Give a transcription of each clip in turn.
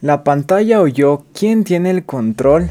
¿La pantalla o yo? ¿Quién tiene el control?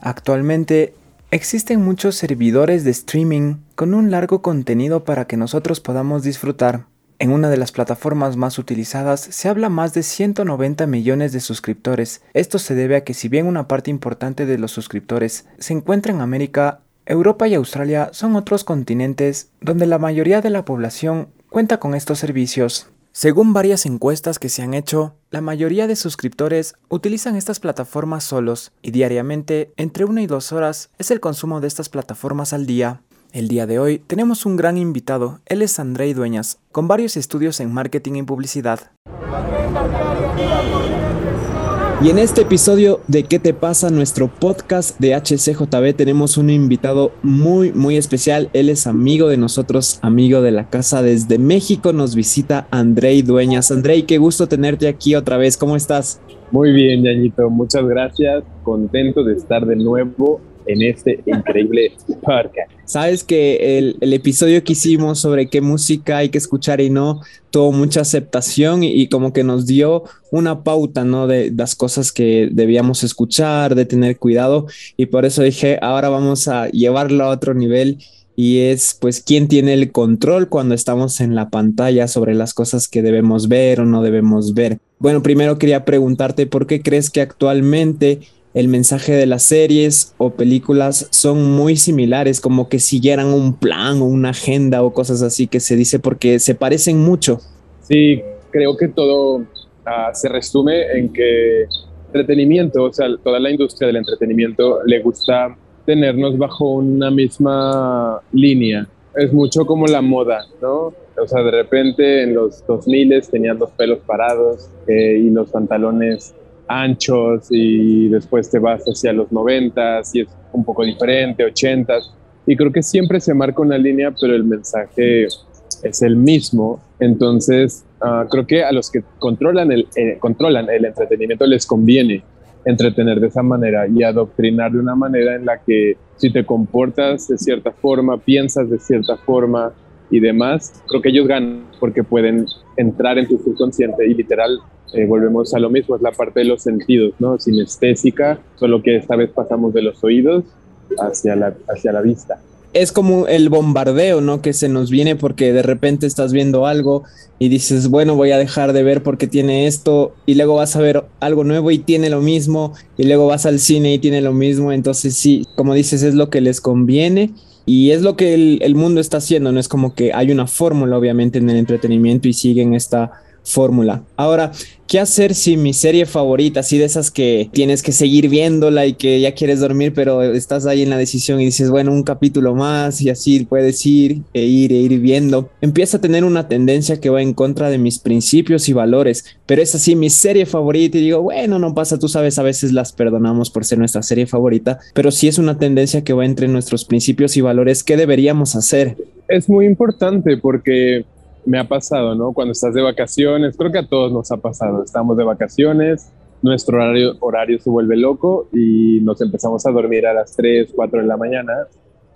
Actualmente existen muchos servidores de streaming con un largo contenido para que nosotros podamos disfrutar. En una de las plataformas más utilizadas se habla más de 190 millones de suscriptores. Esto se debe a que si bien una parte importante de los suscriptores se encuentra en América, Europa y Australia son otros continentes donde la mayoría de la población cuenta con estos servicios. Según varias encuestas que se han hecho, la mayoría de suscriptores utilizan estas plataformas solos y diariamente entre una y dos horas es el consumo de estas plataformas al día. El día de hoy tenemos un gran invitado, él es Andrei Dueñas, con varios estudios en marketing y publicidad. Y en este episodio de ¿Qué te pasa? Nuestro podcast de HCJB tenemos un invitado muy muy especial. Él es amigo de nosotros, amigo de la casa desde México. Nos visita Andrei Dueñas. Andrei, qué gusto tenerte aquí otra vez. ¿Cómo estás? Muy bien, Yañito. Muchas gracias. Contento de estar de nuevo en este increíble podcast. Sabes que el, episodio que hicimos sobre qué música hay que escuchar y no tuvo mucha aceptación y, y, como que nos dio una pauta, ¿no? De las cosas que debíamos escuchar, de tener cuidado y por eso dije, ahora vamos a llevarlo a otro nivel y es pues quién tiene el control cuando estamos en la pantalla sobre las cosas que debemos ver o no debemos ver. Bueno, primero quería preguntarte por qué crees que actualmente el mensaje de las series o películas son muy similares, como que siguieran un plan o una agenda o cosas así que se dice porque se parecen mucho. Sí, creo que todo uh, se resume en que entretenimiento, o sea, toda la industria del entretenimiento le gusta tenernos bajo una misma línea. Es mucho como la moda, ¿no? O sea, de repente en los 2000 tenían los pelos parados eh, y los pantalones anchos y después te vas hacia los 90 y es un poco diferente, 80 y creo que siempre se marca una línea, pero el mensaje es el mismo. Entonces, uh, creo que a los que controlan el, eh, controlan el entretenimiento les conviene entretener de esa manera y adoctrinar de una manera en la que si te comportas de cierta forma, piensas de cierta forma y demás, creo que ellos ganan porque pueden entrar en tu subconsciente y literal eh, volvemos a lo mismo, es la parte de los sentidos, ¿no? Sinestésica, solo que esta vez pasamos de los oídos hacia la, hacia la vista. Es como el bombardeo, ¿no? Que se nos viene porque de repente estás viendo algo y dices, bueno, voy a dejar de ver porque tiene esto, y luego vas a ver algo nuevo y tiene lo mismo, y luego vas al cine y tiene lo mismo, entonces sí, como dices, es lo que les conviene. Y es lo que el, el mundo está haciendo, no es como que hay una fórmula obviamente en el entretenimiento y siguen esta fórmula. Ahora, ¿qué hacer si mi serie favorita, así de esas que tienes que seguir viéndola y que ya quieres dormir, pero estás ahí en la decisión y dices, bueno, un capítulo más y así puedes ir e ir e ir viendo, empieza a tener una tendencia que va en contra de mis principios y valores, pero es así mi serie favorita y digo, bueno, no pasa, tú sabes, a veces las perdonamos por ser nuestra serie favorita, pero si es una tendencia que va entre nuestros principios y valores, ¿qué deberíamos hacer? Es muy importante porque me ha pasado, ¿no? Cuando estás de vacaciones, creo que a todos nos ha pasado, estamos de vacaciones, nuestro horario, se vuelve loco y nos empezamos a dormir a las 3, 4 de la mañana,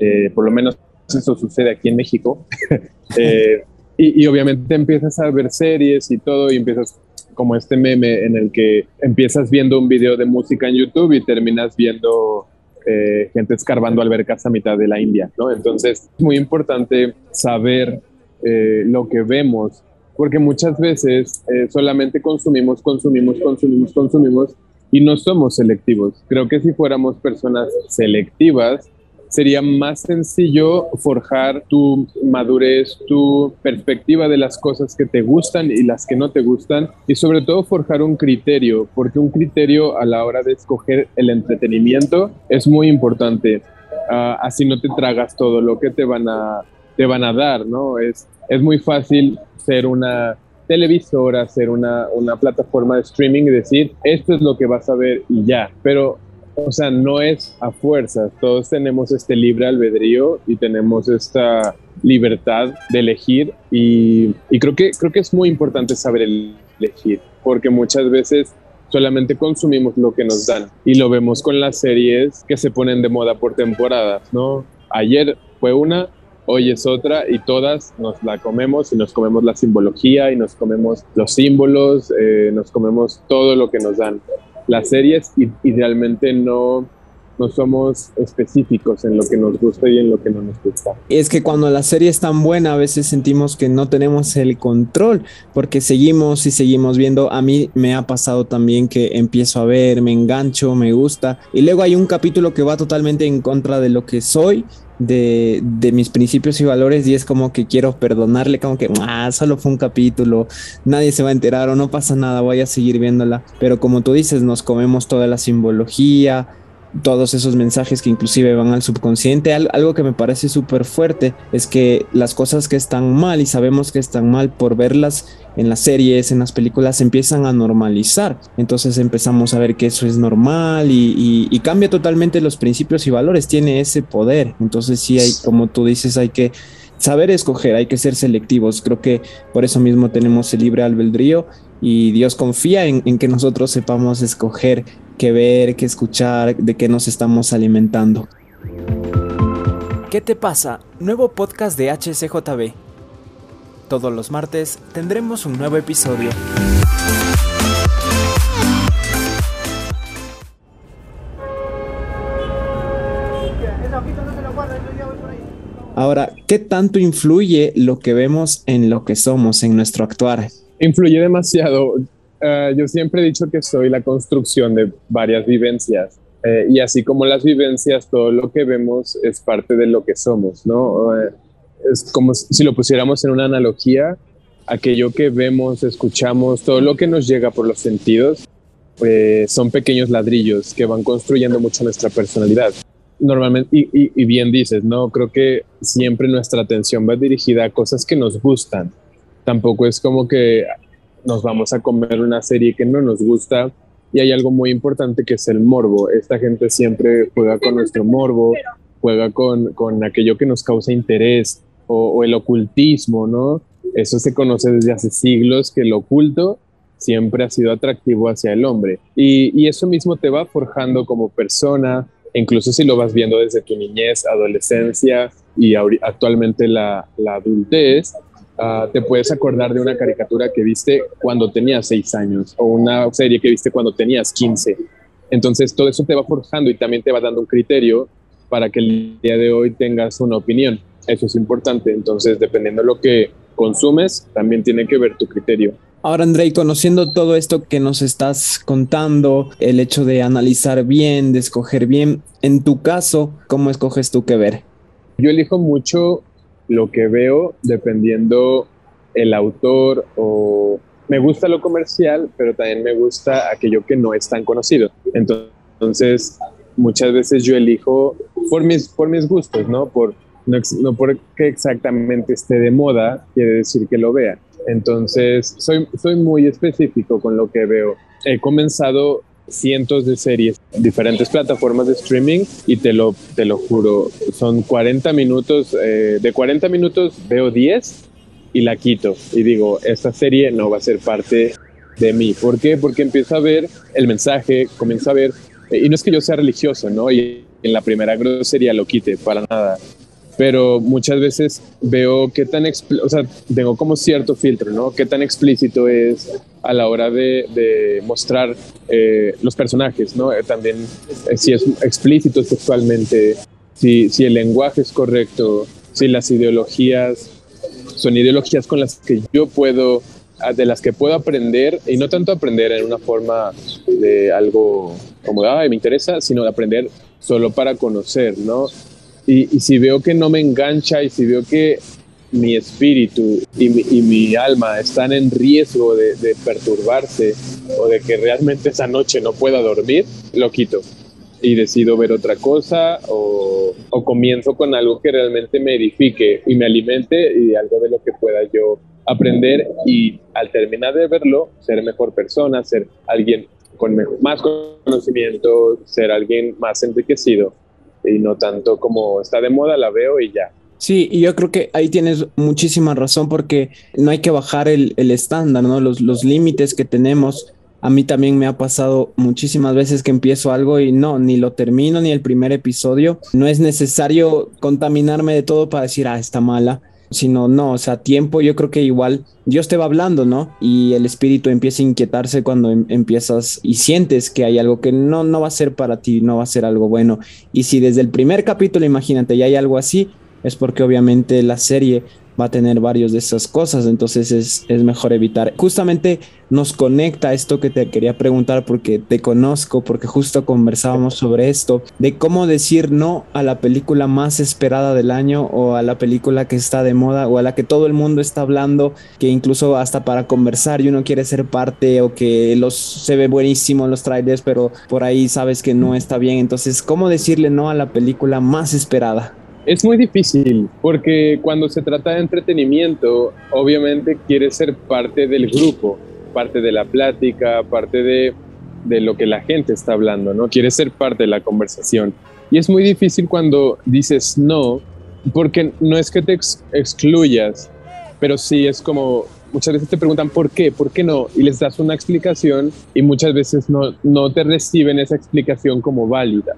eh, por lo menos eso sucede aquí en México, eh, y, y, obviamente empiezas a ver series y todo y empiezas como este meme en el que empiezas viendo un video de música en YouTube y terminas viendo eh, gente escarbando albercas a mitad de la India, ¿no? Entonces es muy importante saber eh, lo que vemos, porque muchas veces eh, solamente consumimos, consumimos, consumimos, consumimos y no somos selectivos. Creo que si fuéramos personas selectivas, sería más sencillo forjar tu madurez, tu perspectiva de las cosas que te gustan y las que no te gustan y sobre todo forjar un criterio, porque un criterio a la hora de escoger el entretenimiento es muy importante. Uh, así no te tragas todo lo que te van a te van a dar, ¿no? Es, es muy fácil ser una televisora, ser una, una plataforma de streaming y decir, esto es lo que vas a ver y ya, pero o sea, no es a fuerzas, todos tenemos este libre albedrío y tenemos esta libertad de elegir y, y, creo, que, creo que es muy importante saber elegir, porque muchas veces solamente consumimos lo que nos dan y lo vemos con las series que se ponen de moda por temporadas, ¿no? Ayer fue una, hoy es otra y todas nos la comemos y nos comemos la simbología y nos comemos los símbolos, eh, nos comemos todo lo que nos dan las series y idealmente no no somos específicos en lo que nos gusta y en lo que no nos gusta. Es que cuando la serie es tan buena, a veces sentimos que no tenemos el control, porque seguimos y seguimos viendo. A mí me ha pasado también que empiezo a ver, me engancho, me gusta, y luego hay un capítulo que va totalmente en contra de lo que soy. De, de, mis principios y valores y es como que quiero perdonarle, como que ah, solo fue un capítulo, nadie se va a enterar o no pasa nada, voy a seguir viéndola. Pero como tú dices, nos comemos toda la simbología, todos esos mensajes que inclusive van al subconsciente. algo que me parece súper fuerte es que las cosas que están mal y sabemos que están mal por verlas en las series, en las películas, empiezan a normalizar. Entonces empezamos a ver que eso es normal y, cambia totalmente los principios y valores, tiene ese poder. Entonces sí hay, como tú dices, hay que saber escoger, hay que ser selectivos. Creo que por eso mismo tenemos el libre albedrío y Dios confía en, que nosotros sepamos escoger qué ver, qué escuchar, de qué nos estamos alimentando. ¿Qué te pasa? Nuevo podcast de HCJB. Todos los martes tendremos un nuevo episodio. Ahora, ¿qué tanto influye lo que vemos en lo que somos, en nuestro actuar? Influye demasiado. Ah, yo siempre he dicho que soy la construcción de varias vivencias. Eh, y así como las vivencias, todo lo que vemos es parte de lo que somos, ¿no? Eh, es como si lo pusiéramos en una analogía, aquello que vemos, escuchamos, todo lo que nos llega por los sentidos, eh, son pequeños ladrillos que van construyendo mucho nuestra personalidad. Normalmente, y, y bien dices, ¿no? Creo que siempre nuestra atención va dirigida a cosas que nos gustan, tampoco es como que nos vamos a comer una serie que no nos gusta y hay algo muy importante que es el morbo. Esta gente siempre juega con nuestro morbo, juega con, con aquello que nos causa interés o, el ocultismo, ¿no? Eso se conoce desde hace siglos, que el oculto siempre ha sido atractivo hacia el hombre. Y, y eso mismo te va forjando como persona, incluso si lo vas viendo desde tu niñez, adolescencia y actualmente la, la adultez, Ah, te puedes acordar de una caricatura que viste cuando tenías seis años o una serie que viste cuando tenías 15. Entonces todo eso te va forjando y también te va dando un criterio para que el día de hoy tengas una opinión. Eso es importante. Entonces, dependiendo de lo que consumes, también tiene que ver tu criterio. Ahora, Andrei, conociendo todo esto que nos estás contando, el hecho de analizar bien, de escoger bien, en tu caso, ¿cómo escoges tú qué ver? Yo elijo mucho lo que veo dependiendo el autor o me gusta lo comercial, pero también me gusta aquello que no es tan conocido. Entonces, muchas veces yo elijo por mis, por mis gustos, ¿no? Por, no, no porque exactamente esté de moda, quiere decir que lo vea. Entonces, soy, soy muy específico con lo que veo. He comenzado cientos de series, diferentes plataformas de streaming y te lo, te lo juro, son 40 minutos, eh, de 40 minutos veo 10 y la quito y digo, esta serie no va a ser parte de mí. ¿Por qué? Porque empiezo a ver el mensaje, comienzo a ver, eh, y no es que yo sea religioso, ¿no? Y en la primera grosería lo quite, para nada pero muchas veces veo qué tan, o sea, tengo como cierto filtro, ¿no? Qué tan explícito es a la hora de, mostrar eh, los personajes, ¿no? Eh, también eh, si es explícito sexualmente, si, el lenguaje es correcto, si las ideologías son ideologías con las que yo puedo, ah, de las que puedo aprender, y no tanto aprender en una forma de algo como, ay, me interesa, sino de aprender solo para conocer, ¿no? Y, si veo que no me engancha y si veo que mi espíritu y mi, alma están en riesgo de, perturbarse o de que realmente esa noche no pueda dormir, lo quito y decido ver otra cosa o, o, comienzo con algo que realmente me edifique y me alimente y algo de lo que pueda yo aprender y al terminar de verlo, ser mejor persona, ser alguien con más conocimiento, ser alguien más enriquecido y no tanto como está de moda, la veo y ya. Sí, y yo creo que ahí tienes muchísima razón porque no hay que bajar el, el estándar, ¿no? Los, los límites que tenemos A mí también me ha pasado muchísimas veces que empiezo algo y no, ni lo termino ni el primer episodio. No es necesario contaminarme de todo para decir, ah, está mala sino no, o sea, tiempo yo creo que igual Dios te va hablando, ¿no? Y el espíritu empieza a inquietarse cuando em, empiezas y sientes que hay algo que no, no va a ser para ti, no va a ser algo bueno. Y si desde el primer capítulo, imagínate, ya hay algo así, es porque obviamente la serie va a tener varios de esas cosas, entonces es, es mejor evitar. Justamente nos conecta esto que te quería preguntar porque te conozco, porque justo conversábamos sobre esto, de cómo decir no a la película más esperada del año o a la película que está de moda o a la que todo el mundo está hablando, que incluso hasta para conversar y uno quiere ser parte o que los se ve buenísimo los trailers, pero por ahí sabes que no está bien, entonces cómo decirle no a la película más esperada. Es muy difícil porque cuando se trata de entretenimiento, obviamente quieres ser parte del grupo, parte de la plática, parte de, de lo que la gente está hablando, ¿no? Quieres ser parte de la conversación. Y es muy difícil cuando dices no, porque no es que te excluyas, pero sí es como muchas veces te preguntan por qué, por qué no, y les das una explicación y muchas veces no, no te reciben esa explicación como válida.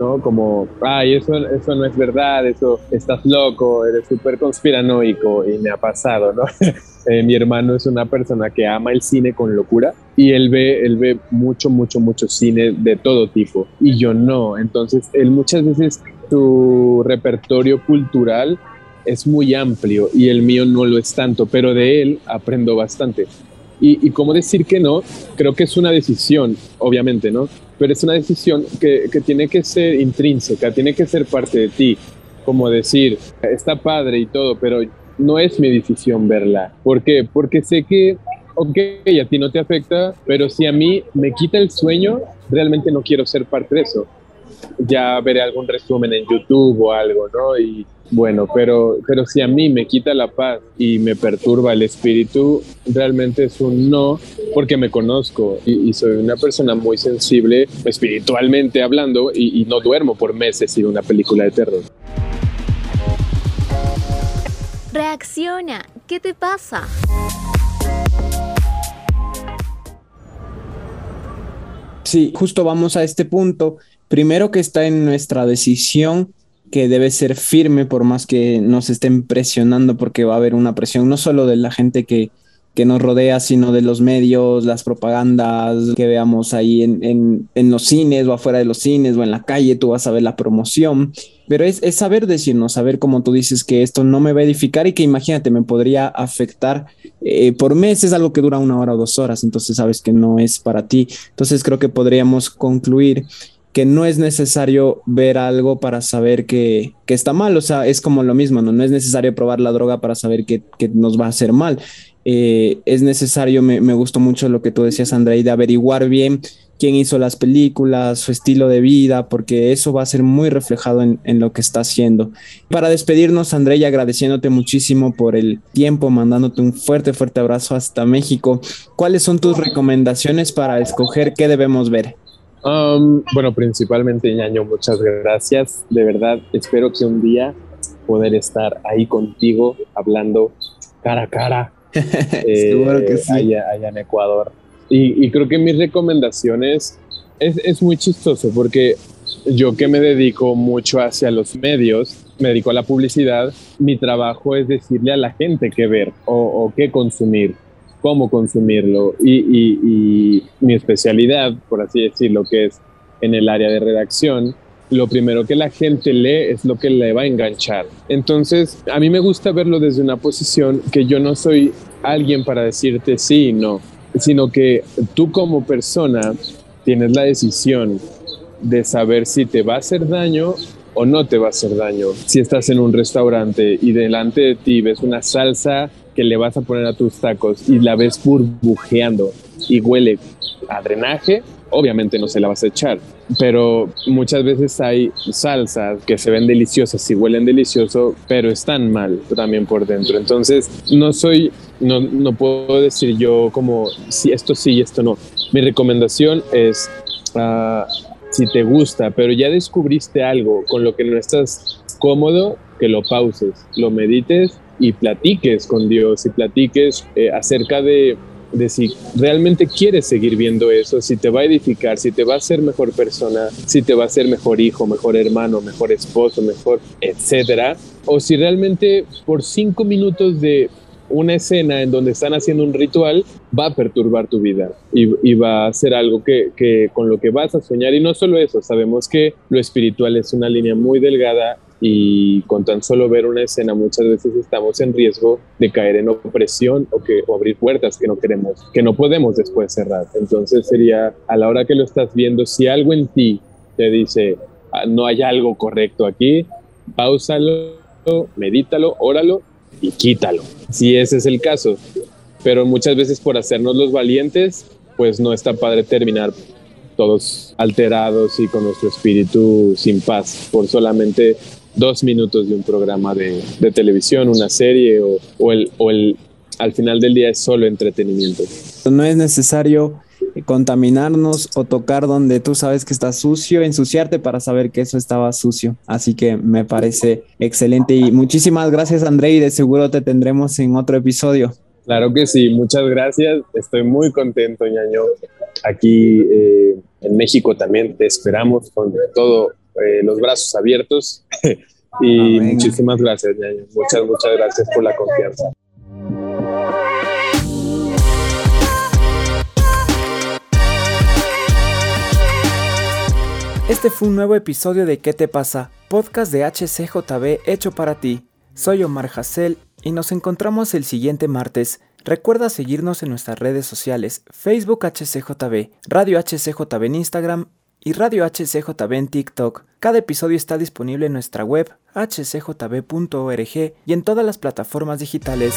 ¿No? Como, ay, eso, eso no es verdad, eso estás loco, eres súper conspiranoico y me ha pasado, ¿no? Eh, mi hermano es una persona que ama el cine con locura y él ve, él ve mucho, mucho, mucho cine de todo tipo y yo no. Entonces, él muchas veces su repertorio cultural es muy amplio y el mío no lo es tanto, pero de él aprendo bastante. Y, y cómo decir que no, creo que es una decisión, obviamente, ¿no? pero es una decisión que, que, tiene que ser intrínseca, tiene que ser parte de ti, como decir, está padre y todo, pero no es mi decisión verla. ¿Por qué? Porque sé que, ok, a ti no te afecta, pero si a mí me quita el sueño, realmente no quiero ser parte de eso. Ya veré algún resumen en YouTube o algo, ¿no? Y bueno, pero, pero si a mí me quita la paz y me perturba el espíritu, realmente es un no, porque me conozco y, soy una persona muy sensible espiritualmente hablando y, y no duermo por meses sin una película de terror. Reacciona, ¿qué te pasa? Sí, justo vamos a este punto. Primero que está en nuestra decisión que debe ser firme por más que nos estén presionando, porque va a haber una presión no solo de la gente que, que nos rodea, sino de los medios, las propagandas que veamos ahí en, en, los cines o afuera de los cines o en la calle, tú vas a ver la promoción. Pero es, es saber decirnos, saber como tú dices que esto no me va a edificar y que imagínate, me podría afectar eh, por meses, algo que dura una hora o dos horas, entonces sabes que no es para ti. Entonces creo que podríamos concluir que no es necesario ver algo para saber que, que, está mal, o sea, es como lo mismo, ¿no? No es necesario probar la droga para saber que, que nos va a hacer mal. Eh, es necesario, me, me, gustó mucho lo que tú decías, Andrei, de averiguar bien quién hizo las películas, su estilo de vida, porque eso va a ser muy reflejado en, en lo que está haciendo. Para despedirnos, Andrei, agradeciéndote muchísimo por el tiempo, mandándote un fuerte, fuerte abrazo hasta México. ¿Cuáles son tus recomendaciones para escoger qué debemos ver? Um, bueno, principalmente, ñaño, muchas gracias. De verdad, espero que un día poder estar ahí contigo, hablando cara a cara. Seguro que eh, sí. Allá, allá en Ecuador. Y, y, creo que mis recomendaciones es, es muy chistoso porque yo que me dedico mucho hacia los medios, me dedico a la publicidad, mi trabajo es decirle a la gente qué ver o, o qué consumir cómo consumirlo y, mi especialidad, por así decirlo, que es en el área de redacción, lo primero que la gente lee es lo que le va a enganchar. Entonces, a mí me gusta verlo desde una posición que yo no soy alguien para decirte sí y no, sino que tú como persona tienes la decisión de saber si te va a hacer daño o no te va a hacer daño. Si estás en un restaurante y delante de ti ves una salsa que le vas a poner a tus tacos y la ves burbujeando y huele a drenaje, obviamente no se la vas a echar. Pero muchas veces hay salsas que se ven deliciosas y huelen delicioso, pero están mal también por dentro. Entonces, no soy, no, no puedo decir yo como si esto sí y esto no. Mi recomendación es, uh, si te gusta, pero ya descubriste algo con lo que no estás cómodo, que lo pauses, lo medites y platiques con Dios y platiques eh, acerca de de si realmente quieres seguir viendo eso, si te va a edificar, si te va a hacer mejor persona, si te va a hacer mejor hijo, mejor hermano, mejor esposo, mejor, etcétera, o si realmente por cinco minutos de una escena en donde están haciendo un ritual va a perturbar tu vida y, va a ser algo que, con lo que vas a soñar. Y no solo eso, sabemos que lo espiritual es una línea muy delgada y con tan solo ver una escena muchas veces estamos en riesgo de caer en opresión o, que, abrir puertas que no queremos, que no podemos después cerrar. Entonces sería a la hora que lo estás viendo, si algo en ti te dice, ah, no hay algo correcto aquí, pausalo, medítalo, óralo y quítalo, si ese es el caso. Pero muchas veces por hacernos los valientes, pues no está padre terminar todos alterados y con nuestro espíritu sin paz por solamente dos minutos de un programa de, televisión, una serie o, el, o el, al final del día es solo entretenimiento. No es necesario contaminarnos o tocar donde tú sabes que está sucio, ensuciarte para saber que eso estaba sucio. Así que me parece excelente y muchísimas gracias André y de seguro te tendremos en otro episodio. Claro que sí, muchas gracias. Estoy muy contento, ñaño. Aquí eh, en México también te esperamos con todos eh, los brazos abiertos. y muchísimas gracias, ñaño. Muchas, muchas gracias por la confianza. Este fue un nuevo episodio de ¿Qué te pasa? Podcast de HCJB hecho para ti. Soy Omar Hassel y nos encontramos el siguiente martes. Recuerda seguirnos en nuestras redes sociales, Facebook HCJB, Radio HCJB en Instagram y Radio HCJB en TikTok. Cada episodio está disponible en nuestra web hcjb.org y en todas las plataformas digitales.